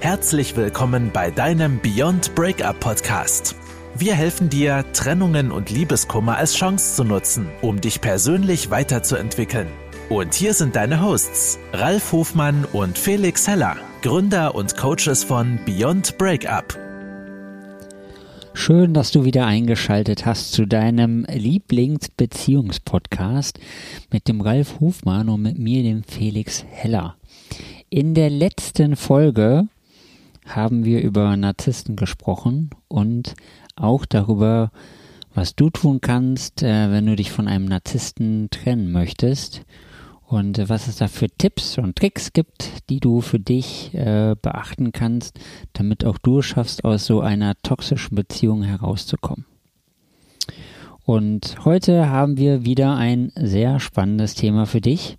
Herzlich willkommen bei deinem Beyond Breakup Podcast. Wir helfen dir, Trennungen und Liebeskummer als Chance zu nutzen, um dich persönlich weiterzuentwickeln. Und hier sind deine Hosts, Ralf Hofmann und Felix Heller, Gründer und Coaches von Beyond Breakup. Schön, dass du wieder eingeschaltet hast zu deinem Lieblingsbeziehungspodcast mit dem Ralf Hofmann und mit mir, dem Felix Heller. In der letzten Folge haben wir über Narzissten gesprochen und auch darüber, was du tun kannst, äh, wenn du dich von einem Narzissten trennen möchtest und was es da für Tipps und Tricks gibt, die du für dich äh, beachten kannst, damit auch du schaffst, aus so einer toxischen Beziehung herauszukommen. Und heute haben wir wieder ein sehr spannendes Thema für dich.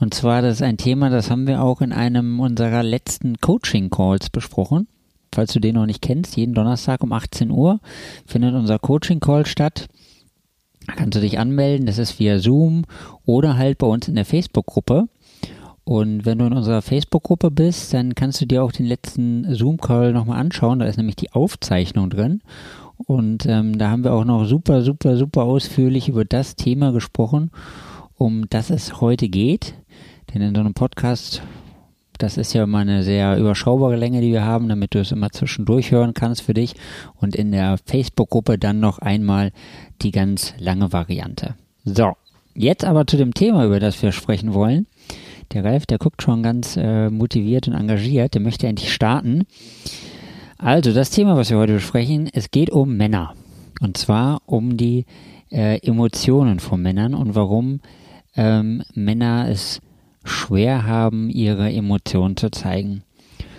Und zwar, das ist ein Thema, das haben wir auch in einem unserer letzten Coaching-Calls besprochen. Falls du den noch nicht kennst, jeden Donnerstag um 18 Uhr findet unser Coaching-Call statt. Da kannst du dich anmelden, das ist via Zoom oder halt bei uns in der Facebook-Gruppe. Und wenn du in unserer Facebook-Gruppe bist, dann kannst du dir auch den letzten Zoom-Call nochmal anschauen. Da ist nämlich die Aufzeichnung drin. Und ähm, da haben wir auch noch super, super, super ausführlich über das Thema gesprochen, um das es heute geht. Denn in so einem Podcast, das ist ja immer eine sehr überschaubare Länge, die wir haben, damit du es immer zwischendurch hören kannst für dich. Und in der Facebook-Gruppe dann noch einmal die ganz lange Variante. So, jetzt aber zu dem Thema, über das wir sprechen wollen. Der Ralf, der guckt schon ganz äh, motiviert und engagiert, der möchte endlich starten. Also, das Thema, was wir heute besprechen, es geht um Männer. Und zwar um die äh, Emotionen von Männern und warum ähm, Männer es schwer haben, ihre Emotionen zu zeigen.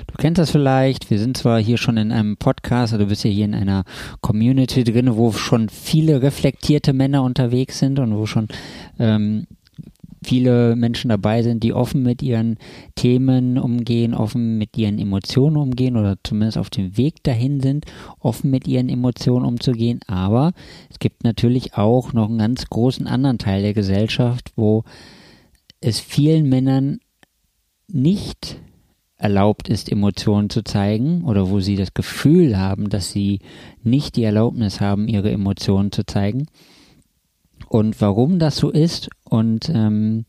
Du kennst das vielleicht, wir sind zwar hier schon in einem Podcast, also du bist ja hier in einer Community drin, wo schon viele reflektierte Männer unterwegs sind und wo schon ähm, viele Menschen dabei sind, die offen mit ihren Themen umgehen, offen mit ihren Emotionen umgehen oder zumindest auf dem Weg dahin sind, offen mit ihren Emotionen umzugehen. Aber es gibt natürlich auch noch einen ganz großen anderen Teil der Gesellschaft, wo es vielen Männern nicht erlaubt ist, Emotionen zu zeigen oder wo sie das Gefühl haben, dass sie nicht die Erlaubnis haben, ihre Emotionen zu zeigen. Und warum das so ist. Und ähm,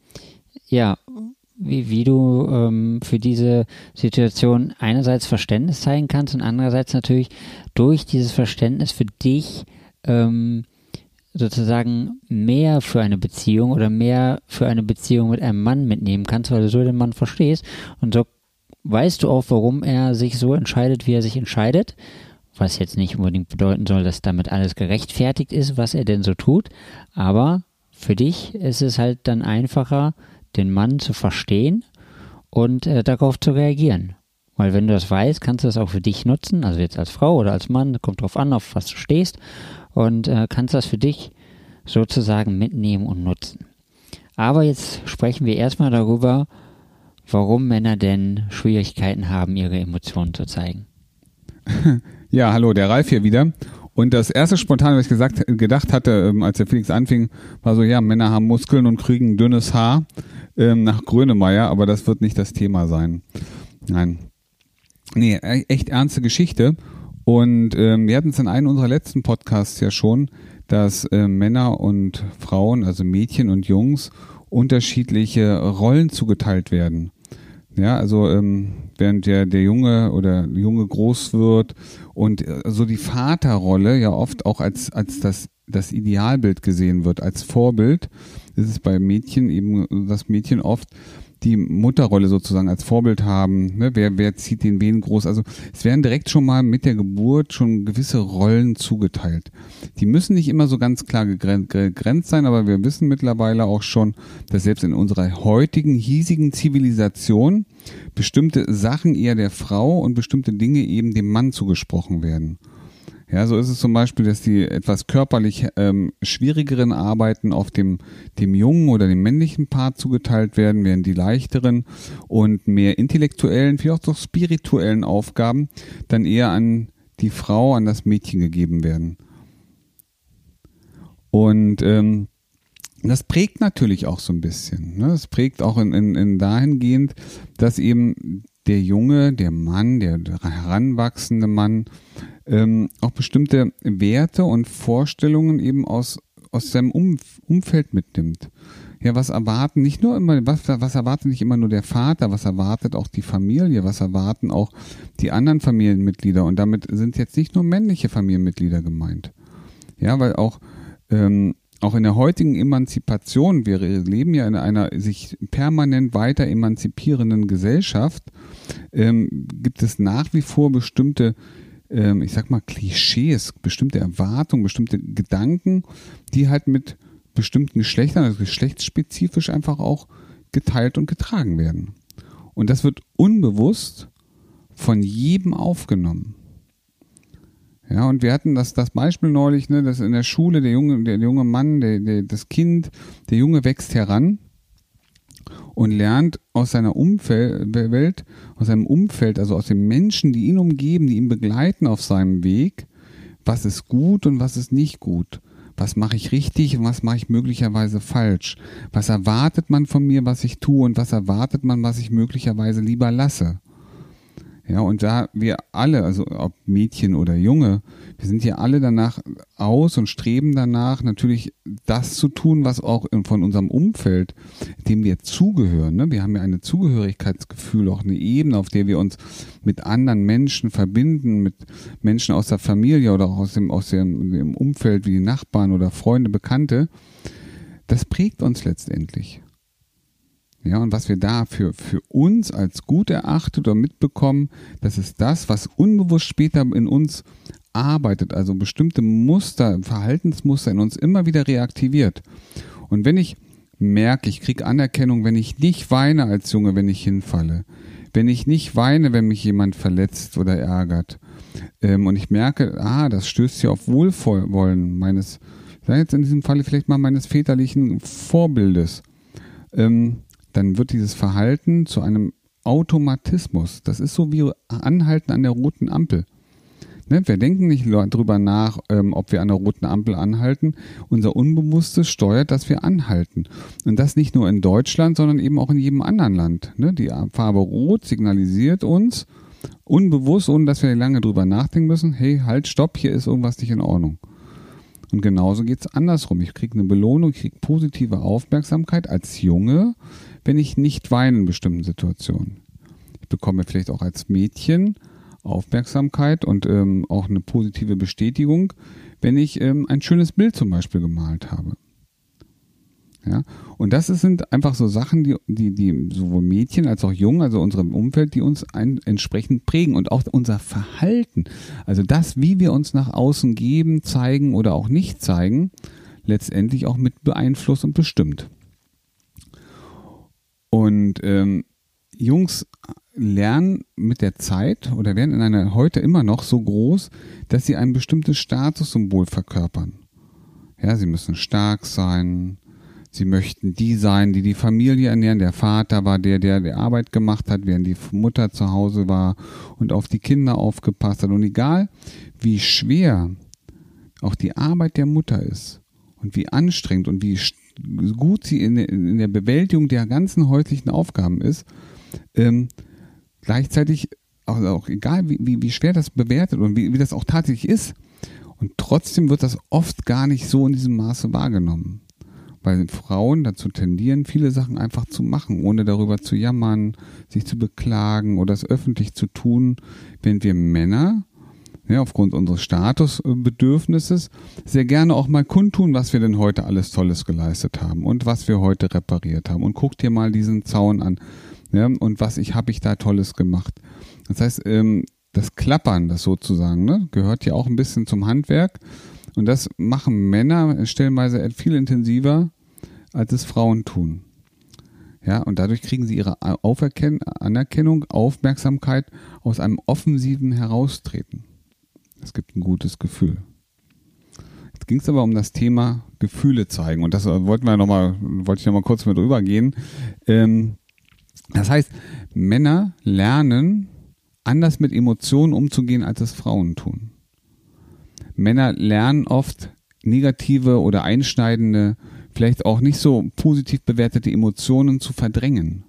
ja, wie, wie du ähm, für diese Situation einerseits Verständnis zeigen kannst und andererseits natürlich durch dieses Verständnis für dich ähm, sozusagen mehr für eine Beziehung oder mehr für eine Beziehung mit einem Mann mitnehmen kannst, weil du so den Mann verstehst. Und so weißt du auch, warum er sich so entscheidet, wie er sich entscheidet, was jetzt nicht unbedingt bedeuten soll, dass damit alles gerechtfertigt ist, was er denn so tut, aber für dich ist es halt dann einfacher, den Mann zu verstehen und äh, darauf zu reagieren. Weil wenn du das weißt, kannst du das auch für dich nutzen, also jetzt als Frau oder als Mann, kommt drauf an, auf was du stehst und äh, kannst das für dich sozusagen mitnehmen und nutzen. Aber jetzt sprechen wir erstmal darüber, warum Männer denn Schwierigkeiten haben, ihre Emotionen zu zeigen. Ja, hallo, der Ralf hier wieder. Und das erste spontan, was ich gesagt, gedacht hatte, ähm, als der Felix anfing, war so, ja, Männer haben Muskeln und kriegen dünnes Haar ähm, nach Grönemeyer, aber das wird nicht das Thema sein. Nein. Nee, e-, echt ernste Geschichte. Und ähm, wir hatten es in einem unserer letzten Podcasts ja schon, dass äh, Männer und Frauen, also Mädchen und Jungs, unterschiedliche Rollen zugeteilt werden. Ja, also ähm, während der, der Junge oder Junge groß wird und äh, so die Vaterrolle ja oft auch als, als das, das Idealbild gesehen wird, als Vorbild, ist es bei Mädchen eben, das Mädchen oft die Mutterrolle sozusagen als Vorbild haben. Ne? Wer, wer zieht den wen groß? Also es werden direkt schon mal mit der Geburt schon gewisse Rollen zugeteilt. Die müssen nicht immer so ganz klar gegrenzt sein, aber wir wissen mittlerweile auch schon, dass selbst in unserer heutigen hiesigen Zivilisation bestimmte Sachen eher der Frau und bestimmte Dinge eben dem Mann zugesprochen werden. Ja, so ist es zum Beispiel, dass die etwas körperlich ähm, schwierigeren Arbeiten auf dem, dem jungen oder dem männlichen Part zugeteilt werden, während die leichteren und mehr intellektuellen, vielleicht auch spirituellen Aufgaben dann eher an die Frau, an das Mädchen gegeben werden. Und ähm, das prägt natürlich auch so ein bisschen. Ne? Das prägt auch in, in, in dahingehend, dass eben der Junge, der Mann, der heranwachsende Mann ähm, auch bestimmte Werte und Vorstellungen eben aus, aus seinem um Umfeld mitnimmt. Ja, was erwarten nicht nur immer, was, was erwartet nicht immer nur der Vater, was erwartet auch die Familie, was erwarten auch die anderen Familienmitglieder und damit sind jetzt nicht nur männliche Familienmitglieder gemeint. Ja, weil auch ähm, auch in der heutigen Emanzipation, wir leben ja in einer sich permanent weiter emanzipierenden Gesellschaft, ähm, gibt es nach wie vor bestimmte, ähm, ich sag mal, Klischees, bestimmte Erwartungen, bestimmte Gedanken, die halt mit bestimmten Geschlechtern, also geschlechtsspezifisch einfach auch geteilt und getragen werden. Und das wird unbewusst von jedem aufgenommen. Ja, und wir hatten das, das Beispiel neulich, ne, dass in der Schule der junge, der, junge Mann, der, der, das Kind, der Junge wächst heran und lernt aus seiner Umfeld, aus seinem Umfeld, also aus den Menschen, die ihn umgeben, die ihn begleiten auf seinem Weg, was ist gut und was ist nicht gut. Was mache ich richtig und was mache ich möglicherweise falsch? Was erwartet man von mir, was ich tue und was erwartet man, was ich möglicherweise lieber lasse? Ja, und da wir alle, also ob Mädchen oder Junge, wir sind ja alle danach aus und streben danach, natürlich das zu tun, was auch von unserem Umfeld, dem wir zugehören. Ne? Wir haben ja ein Zugehörigkeitsgefühl, auch eine Ebene, auf der wir uns mit anderen Menschen verbinden, mit Menschen aus der Familie oder auch aus dem, aus dem, dem Umfeld wie die Nachbarn oder Freunde, Bekannte. Das prägt uns letztendlich. Ja, und was wir da für, für uns als gut erachtet oder mitbekommen, das ist das, was unbewusst später in uns arbeitet, also bestimmte Muster, Verhaltensmuster in uns immer wieder reaktiviert. Und wenn ich merke, ich kriege Anerkennung, wenn ich nicht weine als Junge, wenn ich hinfalle, wenn ich nicht weine, wenn mich jemand verletzt oder ärgert, ähm, und ich merke, ah, das stößt ja auf Wohlwollen meines, sei jetzt in diesem Falle vielleicht mal meines väterlichen Vorbildes, ähm, dann wird dieses Verhalten zu einem Automatismus. Das ist so wie Anhalten an der roten Ampel. Ne, wir denken nicht darüber nach, ähm, ob wir an der roten Ampel anhalten. Unser Unbewusstes steuert, dass wir anhalten. Und das nicht nur in Deutschland, sondern eben auch in jedem anderen Land. Ne, die Farbe Rot signalisiert uns unbewusst, ohne dass wir lange drüber nachdenken müssen, hey, halt, stopp, hier ist irgendwas nicht in Ordnung. Und genauso geht es andersrum. Ich kriege eine Belohnung, ich kriege positive Aufmerksamkeit als Junge, wenn ich nicht weine in bestimmten Situationen. Ich bekomme vielleicht auch als Mädchen Aufmerksamkeit und ähm, auch eine positive Bestätigung, wenn ich ähm, ein schönes Bild zum Beispiel gemalt habe. Ja, und das sind einfach so Sachen, die, die, die sowohl Mädchen als auch Jungen, also unserem Umfeld, die uns ein, entsprechend prägen und auch unser Verhalten, also das, wie wir uns nach außen geben, zeigen oder auch nicht zeigen, letztendlich auch mit beeinflusst und bestimmt. Und ähm, Jungs lernen mit der Zeit oder werden in einer heute immer noch so groß, dass sie ein bestimmtes Statussymbol verkörpern. Ja, sie müssen stark sein. Sie möchten die sein, die die Familie ernähren. Der Vater war der, der die Arbeit gemacht hat, während die Mutter zu Hause war und auf die Kinder aufgepasst hat. Und egal, wie schwer auch die Arbeit der Mutter ist und wie anstrengend und wie gut sie in, in der Bewältigung der ganzen häuslichen Aufgaben ist, ähm, gleichzeitig auch, auch egal wie, wie, wie, schwer das bewertet und wie, wie das auch tatsächlich ist, und trotzdem wird das oft gar nicht so in diesem Maße wahrgenommen. Weil Frauen dazu tendieren, viele Sachen einfach zu machen, ohne darüber zu jammern, sich zu beklagen oder es öffentlich zu tun, während wir Männer ja, aufgrund unseres Statusbedürfnisses sehr gerne auch mal kundtun, was wir denn heute alles Tolles geleistet haben und was wir heute repariert haben. Und guck dir mal diesen Zaun an. Ja, und was ich habe ich da Tolles gemacht. Das heißt, ähm, das Klappern, das sozusagen, ne, gehört ja auch ein bisschen zum Handwerk. Und das machen Männer stellenweise viel intensiver, als es Frauen tun. Ja, und dadurch kriegen sie ihre Auferken Anerkennung, Aufmerksamkeit aus einem offensiven Heraustreten. Es gibt ein gutes Gefühl. Jetzt ging es aber um das Thema Gefühle zeigen und das wollten wir noch mal, wollte ich noch mal kurz mit drüber gehen. Ähm, das heißt, Männer lernen anders mit Emotionen umzugehen, als es Frauen tun. Männer lernen oft negative oder einschneidende, vielleicht auch nicht so positiv bewertete Emotionen zu verdrängen.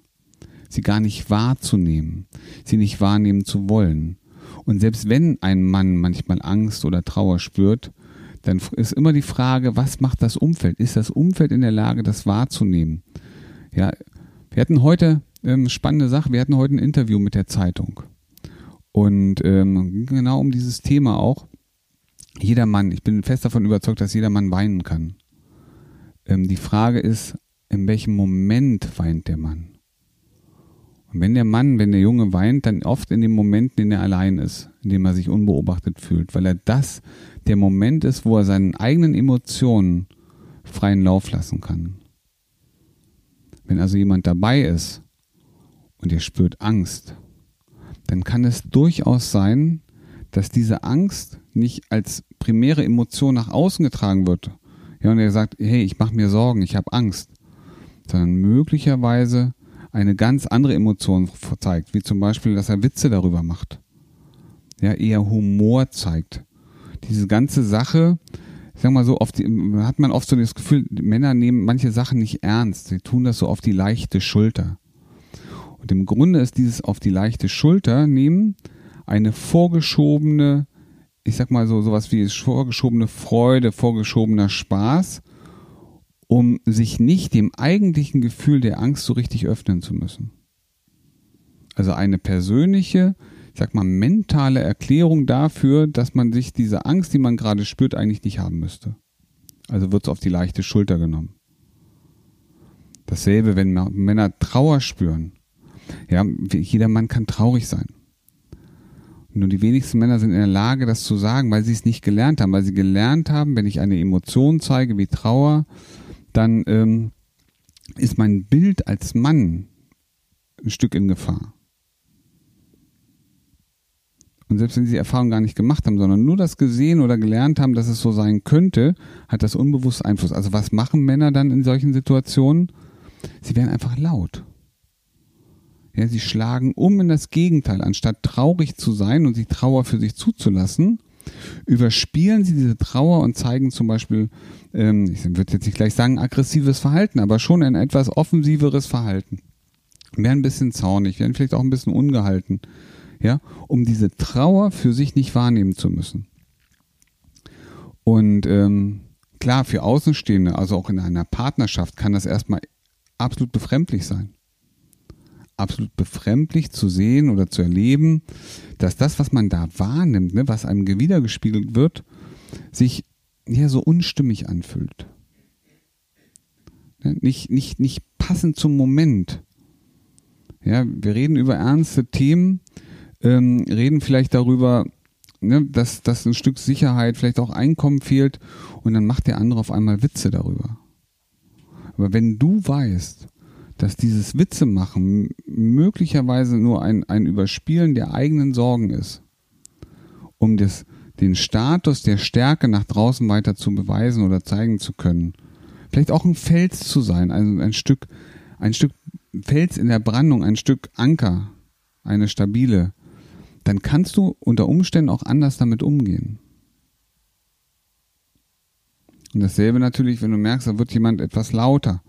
sie gar nicht wahrzunehmen, sie nicht wahrnehmen zu wollen. Und selbst wenn ein Mann manchmal Angst oder Trauer spürt, dann ist immer die Frage, was macht das Umfeld? Ist das Umfeld in der Lage, das wahrzunehmen? Ja, wir hatten heute ähm, spannende Sache. Wir hatten heute ein Interview mit der Zeitung und ähm, genau um dieses Thema auch. Jeder Mann, ich bin fest davon überzeugt, dass jeder Mann weinen kann. Ähm, die Frage ist, in welchem Moment weint der Mann? Und wenn der Mann, wenn der Junge weint, dann oft in dem Moment, in dem er allein ist, in dem er sich unbeobachtet fühlt, weil er das der Moment ist, wo er seinen eigenen Emotionen freien Lauf lassen kann. Wenn also jemand dabei ist und er spürt Angst, dann kann es durchaus sein, dass diese Angst nicht als primäre Emotion nach außen getragen wird. Ja, und er sagt, hey, ich mache mir Sorgen, ich habe Angst, sondern möglicherweise eine ganz andere Emotion zeigt, wie zum Beispiel, dass er Witze darüber macht. Ja, eher Humor zeigt. Diese ganze Sache, ich sag mal so, oft hat man oft so das Gefühl, Männer nehmen manche Sachen nicht ernst. Sie tun das so auf die leichte Schulter. Und im Grunde ist dieses auf die leichte Schulter nehmen eine vorgeschobene, ich sag mal so, sowas wie vorgeschobene Freude, vorgeschobener Spaß um sich nicht dem eigentlichen Gefühl der Angst so richtig öffnen zu müssen. Also eine persönliche, ich sag mal, mentale Erklärung dafür, dass man sich diese Angst, die man gerade spürt, eigentlich nicht haben müsste. Also wird es auf die leichte Schulter genommen. Dasselbe, wenn Männer Trauer spüren. Ja, jeder Mann kann traurig sein. Nur die wenigsten Männer sind in der Lage, das zu sagen, weil sie es nicht gelernt haben, weil sie gelernt haben, wenn ich eine Emotion zeige wie Trauer, dann ähm, ist mein Bild als Mann ein Stück in Gefahr. Und selbst wenn sie die Erfahrung gar nicht gemacht haben, sondern nur das gesehen oder gelernt haben, dass es so sein könnte, hat das unbewusst Einfluss. Also was machen Männer dann in solchen Situationen? Sie werden einfach laut. Ja, sie schlagen um in das Gegenteil. Anstatt traurig zu sein und die Trauer für sich zuzulassen, überspielen sie diese Trauer und zeigen zum Beispiel, ähm, ich würde jetzt nicht gleich sagen aggressives Verhalten, aber schon ein etwas offensiveres Verhalten. Werden ein bisschen zornig, werden vielleicht auch ein bisschen ungehalten, ja, um diese Trauer für sich nicht wahrnehmen zu müssen. Und ähm, klar, für Außenstehende, also auch in einer Partnerschaft, kann das erstmal absolut befremdlich sein absolut befremdlich zu sehen oder zu erleben, dass das, was man da wahrnimmt, ne, was einem wiedergespiegelt wird, sich ja so unstimmig anfühlt. Ne, nicht, nicht, nicht passend zum Moment. Ja, wir reden über ernste Themen, ähm, reden vielleicht darüber, ne, dass, dass ein Stück Sicherheit, vielleicht auch Einkommen fehlt und dann macht der andere auf einmal Witze darüber. Aber wenn du weißt, dass dieses Witze machen möglicherweise nur ein, ein Überspielen der eigenen Sorgen ist, um das, den Status der Stärke nach draußen weiter zu beweisen oder zeigen zu können. Vielleicht auch ein Fels zu sein, ein, ein Stück, ein Stück Fels in der Brandung, ein Stück Anker, eine stabile, dann kannst du unter Umständen auch anders damit umgehen. Und dasselbe natürlich, wenn du merkst, da wird jemand etwas lauter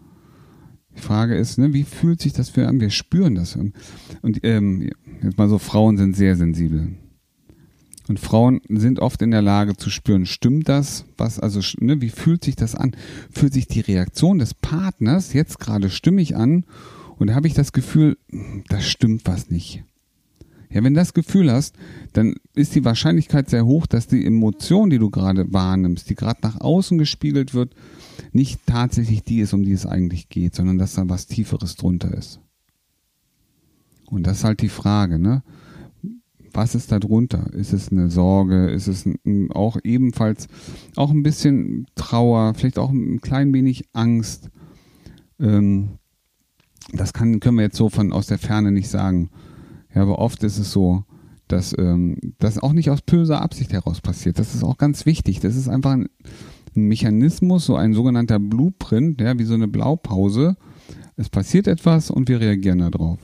die Frage ist, ne, wie fühlt sich das für an? Wir spüren das. Und ähm, jetzt mal so, Frauen sind sehr sensibel. Und Frauen sind oft in der Lage zu spüren, stimmt das? Was, also, ne, wie fühlt sich das an? Fühlt sich die Reaktion des Partners jetzt gerade stimmig an? Und da habe ich das Gefühl, da stimmt was nicht. Ja, wenn du das Gefühl hast, dann ist die Wahrscheinlichkeit sehr hoch, dass die Emotion, die du gerade wahrnimmst, die gerade nach außen gespiegelt wird, nicht tatsächlich die ist, um die es eigentlich geht, sondern dass da was Tieferes drunter ist. Und das ist halt die Frage, ne? Was ist da drunter? Ist es eine Sorge? Ist es auch ebenfalls auch ein bisschen Trauer? Vielleicht auch ein klein wenig Angst? Ähm, das kann, können wir jetzt so von aus der Ferne nicht sagen. Ja, aber oft ist es so, dass ähm, das auch nicht aus böser Absicht heraus passiert. Das ist auch ganz wichtig. Das ist einfach ein, ein Mechanismus, so ein sogenannter Blueprint, ja, wie so eine Blaupause. Es passiert etwas und wir reagieren darauf.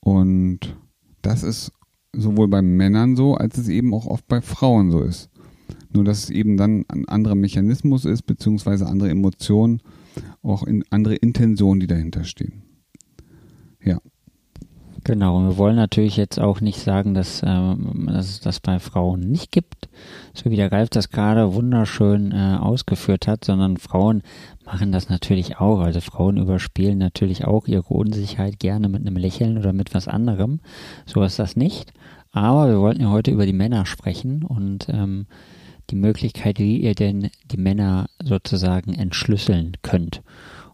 Und das ist sowohl bei Männern so, als es eben auch oft bei Frauen so ist. Nur dass es eben dann ein anderer Mechanismus ist, beziehungsweise andere Emotionen, auch in andere Intentionen, die dahinter stehen. Genau, wir wollen natürlich jetzt auch nicht sagen, dass, äh, dass es das bei Frauen nicht gibt, so wie der Ralf das gerade wunderschön äh, ausgeführt hat, sondern Frauen machen das natürlich auch. Also Frauen überspielen natürlich auch ihre Unsicherheit gerne mit einem Lächeln oder mit was anderem. So ist das nicht. Aber wir wollten ja heute über die Männer sprechen und ähm, die Möglichkeit, wie ihr denn die Männer sozusagen entschlüsseln könnt,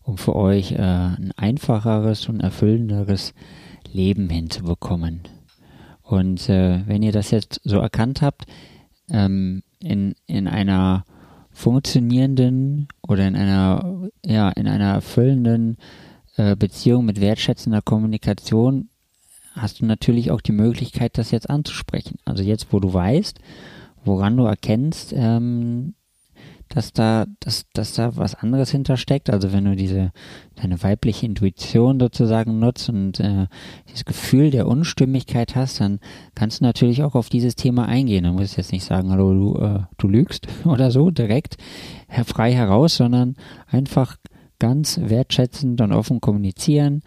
um für euch äh, ein einfacheres und erfüllenderes Leben hinzubekommen. Und äh, wenn ihr das jetzt so erkannt habt, ähm, in, in einer funktionierenden oder in einer, ja, in einer erfüllenden äh, Beziehung mit wertschätzender Kommunikation hast du natürlich auch die Möglichkeit, das jetzt anzusprechen. Also jetzt, wo du weißt, woran du erkennst, ähm, dass da, dass, dass da was anderes hintersteckt. Also wenn du diese deine weibliche Intuition sozusagen nutzt und äh, dieses Gefühl der Unstimmigkeit hast, dann kannst du natürlich auch auf dieses Thema eingehen. Du musst jetzt nicht sagen, hallo, du, äh, du lügst oder so direkt frei heraus, sondern einfach ganz wertschätzend und offen kommunizieren.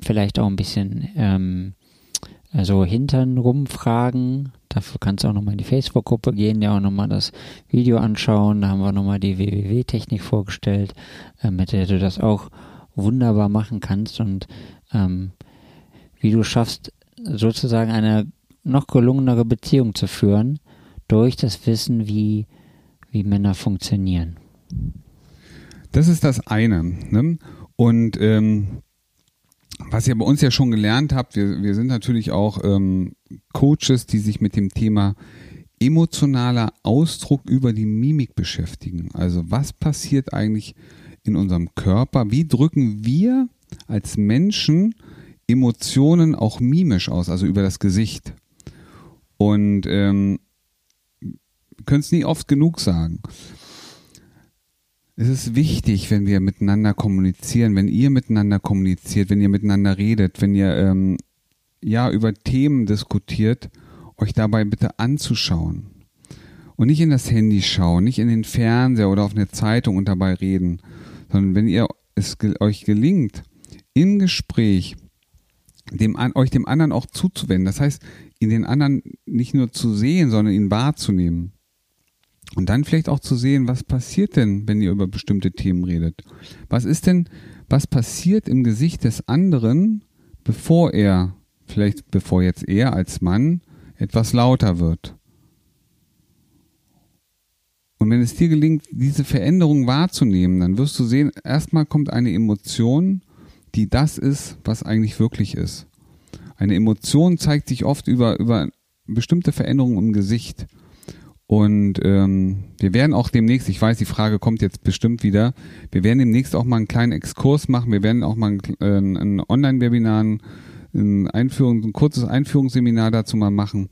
Vielleicht auch ein bisschen ähm, also Hintern rumfragen, Dafür kannst du auch nochmal in die Facebook-Gruppe gehen, dir auch nochmal das Video anschauen. Da haben wir nochmal die WWW-Technik vorgestellt, äh, mit der du das auch wunderbar machen kannst und ähm, wie du schaffst, sozusagen eine noch gelungenere Beziehung zu führen durch das Wissen, wie, wie Männer funktionieren. Das ist das eine. Ne? Und ähm, was ihr bei uns ja schon gelernt habt, wir, wir sind natürlich auch ähm, Coaches, die sich mit dem Thema emotionaler Ausdruck über die Mimik beschäftigen. Also was passiert eigentlich in unserem Körper? Wie drücken wir als Menschen Emotionen auch mimisch aus, also über das Gesicht? Und ähm, können es nie oft genug sagen. Es ist wichtig, wenn wir miteinander kommunizieren, wenn ihr miteinander kommuniziert, wenn ihr miteinander redet, wenn ihr ähm, ja über Themen diskutiert, euch dabei bitte anzuschauen. Und nicht in das Handy schauen, nicht in den Fernseher oder auf eine Zeitung und dabei reden, sondern wenn ihr es euch gelingt, im Gespräch dem, euch dem anderen auch zuzuwenden, das heißt, in den anderen nicht nur zu sehen, sondern ihn wahrzunehmen und dann vielleicht auch zu sehen, was passiert denn, wenn ihr über bestimmte Themen redet? Was ist denn, was passiert im Gesicht des anderen, bevor er, vielleicht bevor jetzt er als Mann etwas lauter wird? Und wenn es dir gelingt, diese Veränderung wahrzunehmen, dann wirst du sehen, erstmal kommt eine Emotion, die das ist, was eigentlich wirklich ist. Eine Emotion zeigt sich oft über, über bestimmte Veränderungen im Gesicht. Und ähm, wir werden auch demnächst, ich weiß, die Frage kommt jetzt bestimmt wieder, wir werden demnächst auch mal einen kleinen Exkurs machen. Wir werden auch mal ein, äh, ein Online-Webinar, ein, Einführung, ein kurzes Einführungsseminar dazu mal machen,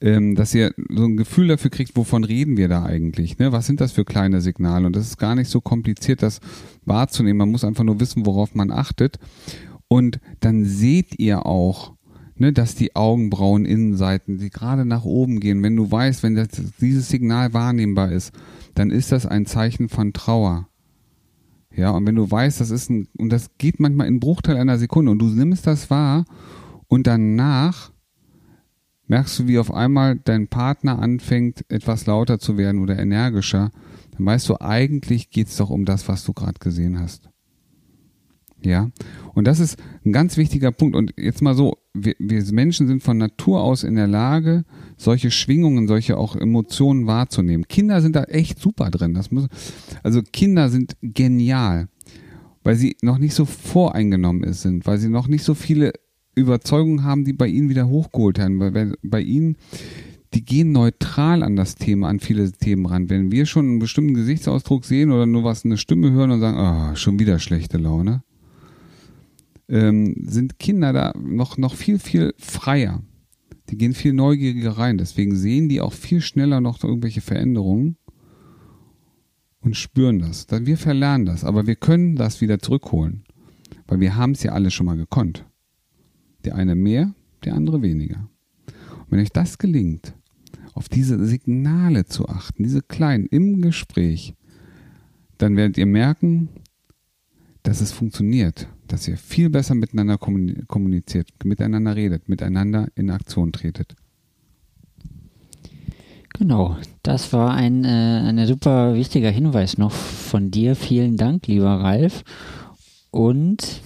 ähm, dass ihr so ein Gefühl dafür kriegt, wovon reden wir da eigentlich? Ne? Was sind das für kleine Signale? Und das ist gar nicht so kompliziert, das wahrzunehmen. Man muss einfach nur wissen, worauf man achtet. Und dann seht ihr auch, ne, dass die Augenbrauen-Innenseiten, die gerade nach oben gehen, wenn du weißt, wenn das, dieses Signal wahrnehmbar ist, dann ist das ein Zeichen von Trauer. Ja, und wenn du weißt, das ist ein, und das geht manchmal in Bruchteil einer Sekunde und du nimmst das wahr und danach merkst du, wie auf einmal dein Partner anfängt, etwas lauter zu werden oder energischer, dann weißt du, eigentlich geht's doch um das, was du gerade gesehen hast. Ja, und das ist ein ganz wichtiger Punkt. Und jetzt mal so, wir, wir Menschen sind von Natur aus in der Lage, solche Schwingungen, solche auch Emotionen wahrzunehmen. Kinder sind da echt super drin. Das muss, also Kinder sind genial, weil sie noch nicht so voreingenommen sind, weil sie noch nicht so viele Überzeugungen haben, die bei ihnen wieder hochgeholt werden. Weil bei ihnen, die gehen neutral an das Thema, an viele Themen ran. Wenn wir schon einen bestimmten Gesichtsausdruck sehen oder nur was eine Stimme hören und sagen, oh, schon wieder schlechte Laune, ähm, sind Kinder da noch, noch viel, viel freier. Die gehen viel neugieriger rein. Deswegen sehen die auch viel schneller noch irgendwelche Veränderungen und spüren das. Wir verlernen das, aber wir können das wieder zurückholen, weil wir haben es ja alle schon mal gekonnt. Der eine mehr, der andere weniger. Und wenn euch das gelingt, auf diese Signale zu achten, diese kleinen im Gespräch, dann werdet ihr merken, dass es funktioniert dass ihr viel besser miteinander kommuniziert, miteinander redet, miteinander in Aktion tretet. Genau, das war ein, äh, ein super wichtiger Hinweis noch von dir. Vielen Dank, lieber Ralf. Und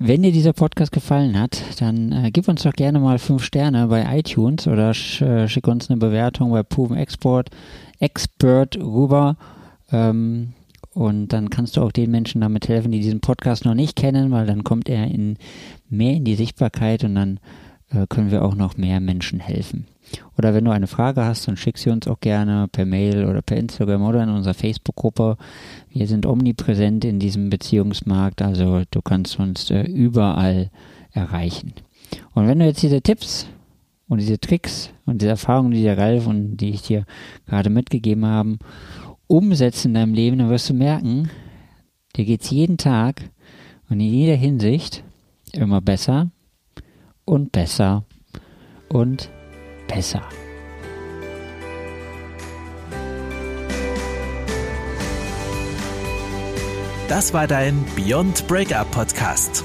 wenn dir dieser Podcast gefallen hat, dann äh, gib uns doch gerne mal fünf Sterne bei iTunes oder sch, äh, schick uns eine Bewertung bei Proven Export Expert rüber. Ähm, und dann kannst du auch den Menschen damit helfen, die diesen Podcast noch nicht kennen, weil dann kommt er in, mehr in die Sichtbarkeit und dann äh, können wir auch noch mehr Menschen helfen. Oder wenn du eine Frage hast, dann schick sie uns auch gerne per Mail oder per Instagram oder in unserer Facebook-Gruppe. Wir sind omnipräsent in diesem Beziehungsmarkt, also du kannst uns äh, überall erreichen. Und wenn du jetzt diese Tipps und diese Tricks und diese Erfahrungen, die der Ralf und die ich dir gerade mitgegeben haben, umsetzen in deinem Leben, dann wirst du merken, dir geht es jeden Tag und in jeder Hinsicht immer besser und besser und besser. Das war dein Beyond Breakup Podcast.